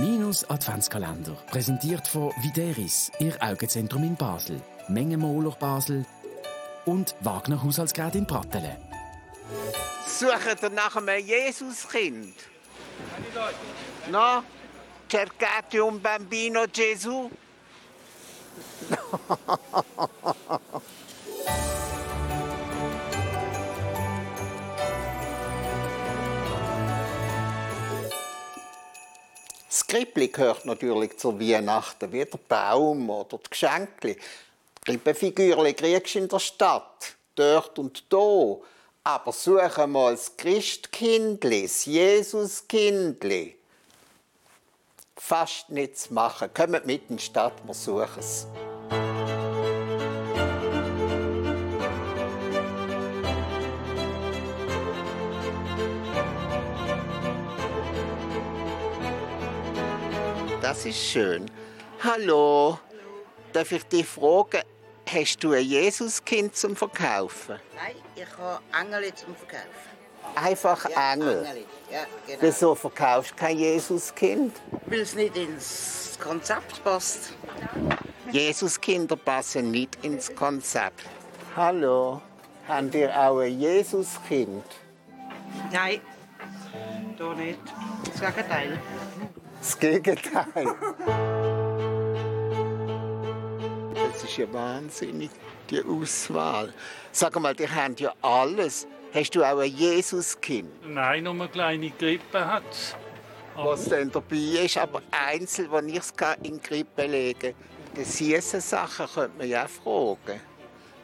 Minus Adventskalender. Präsentiert von Videris, Ihr Augenzentrum in Basel. Mengenmoler Basel und Wagner Haushaltsgerät in Pratteln. Sucht ihr nach einem Jesuskind? No? Cercate un bambino Gesù? Das Krippli gehört natürlich zur Weihnachten, wie der Baum oder die Geschenke. Krippenfigürchen kriegst du in der Stadt, dort und da. Aber suche mal das Christkindli, das Jesuskindli. Fast nichts machen. Kommt mit in die Stadt, wir suchen es. Das ist schön. Hallo, darf ich dich fragen, hast du ein Jesuskind zum Verkaufen? Nein, ich habe Engel zum Verkaufen. Einfach Ja, Engel. Ja, genau. Wieso verkaufst du kein Jesuskind? Weil es nicht ins Konzept passt. Jesuskinder passen nicht ins Konzept. Hallo, habt ihr auch ein Jesuskind? Nein, da nicht. Das Gegenteil. Das Gegenteil. Das ist ja wahnsinnig, die Auswahl. Sag mal, die haben ja alles. Hast du auch ein Jesuskind? Nein, nur eine kleine Grippe hat was dann dabei ist, aber einzeln, wenn ich es in die Krippe lege Die süßen Sachen könnte man ja auch fragen.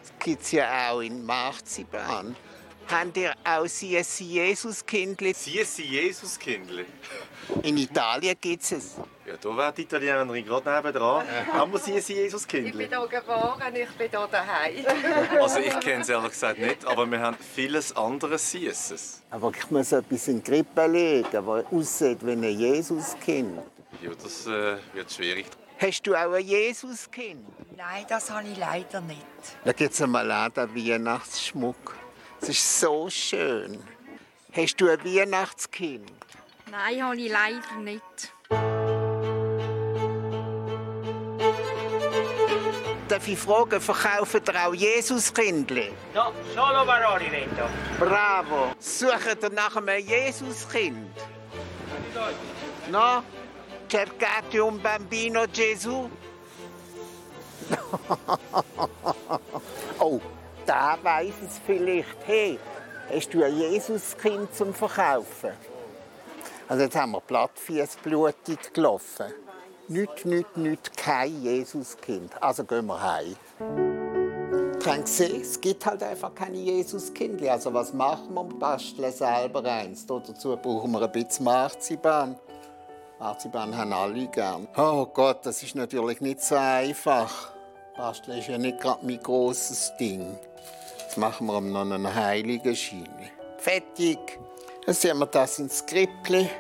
Das gibt es ja auch in Marzipan. Habt ihr auch süße Jesuskindli? Süße Jesuskindli. In Italien gibt es es. Ja, da wäre die Italienerin gerade nebendran. Haben wir süße Ich bin Jesuskindli? hier geboren, ich bin hier daheim. Also ich kenne es ehrlich gesagt nicht, aber wir haben vieles anderes Süßes. Aber ich muss etwas in die Krippe legen, das aussieht wie ein Jesuskind. Ja, das äh, wird schwierig. Hast du auch ein Jesuskind? Nein, das habe ich leider nicht. Da gibt es einmal an, den Weihnachtsschmuck. Es ist so schön. Hast du ein Weihnachtskind? Nein, habe ich leider nicht. Darf ich fragen, verkaufen ihr auch Jesuskindli? No, solo parole vendo. Bravo! Sucht ihr nach einem Jesuskind? No? Cercate un bambino Gesù? oh, da weiß es vielleicht. Hey, hast du ein Jesuskind zum Verkaufen? Also jetzt haben wir Plattfies blutig gelaufen. Nicht, nicht, nicht, kein Jesuskind. Also gehen wir heim. Habe gesehen, es gibt halt einfach keine Jesuskindli. Also was machen wir? Wir basteln selber eins. Dazu brauchen wir ein bisschen Marzipan. Marzipan haben alle gern. Oh Gott, das ist natürlich nicht so einfach. Basteln ist ja nicht gerade mein grosses Ding. Jetzt machen wir ihm noch einen heiligen Schein. Fertig. Dann sehen wir das ins Skrippli.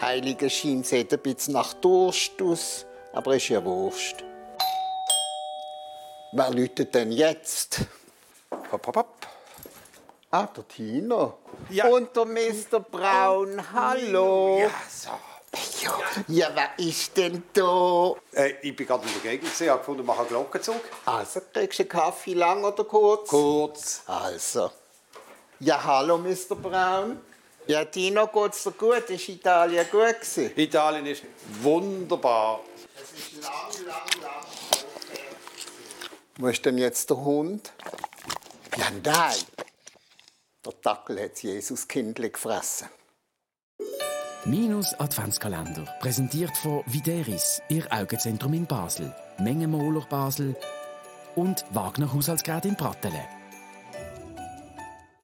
Heiliger Schein sieht ein bisschen nach Durst aus, aber ist ja Wurst. Wer läutet denn jetzt? Hopp, hopp, hopp. Ah, der Tino. Ja. Und der Mr. Braun. Hallo. Ja, so. Ja, ja, wer ist denn da? Äh, ich bin gerade in der Gegend, ich habe gefunden, machen einen Glockenzug. Also, kriegst du einen Kaffee lang oder kurz? Kurz. Also. Ja, hallo, Mr. Braun. Ja, Tino, geht's dir gut? Ist Italien gut gewesen? Italien ist wunderbar. Es ist lang, lang, lang. Wo ist denn jetzt der Hund? Ja, nein. Der Dackel hat das Jesuskindli gefressen. Minus Adventskalender. Präsentiert von Videris, Ihr Augenzentrum in Basel. Mengenmoler Basel und Wagner Haushaltsgerät in Pratteln.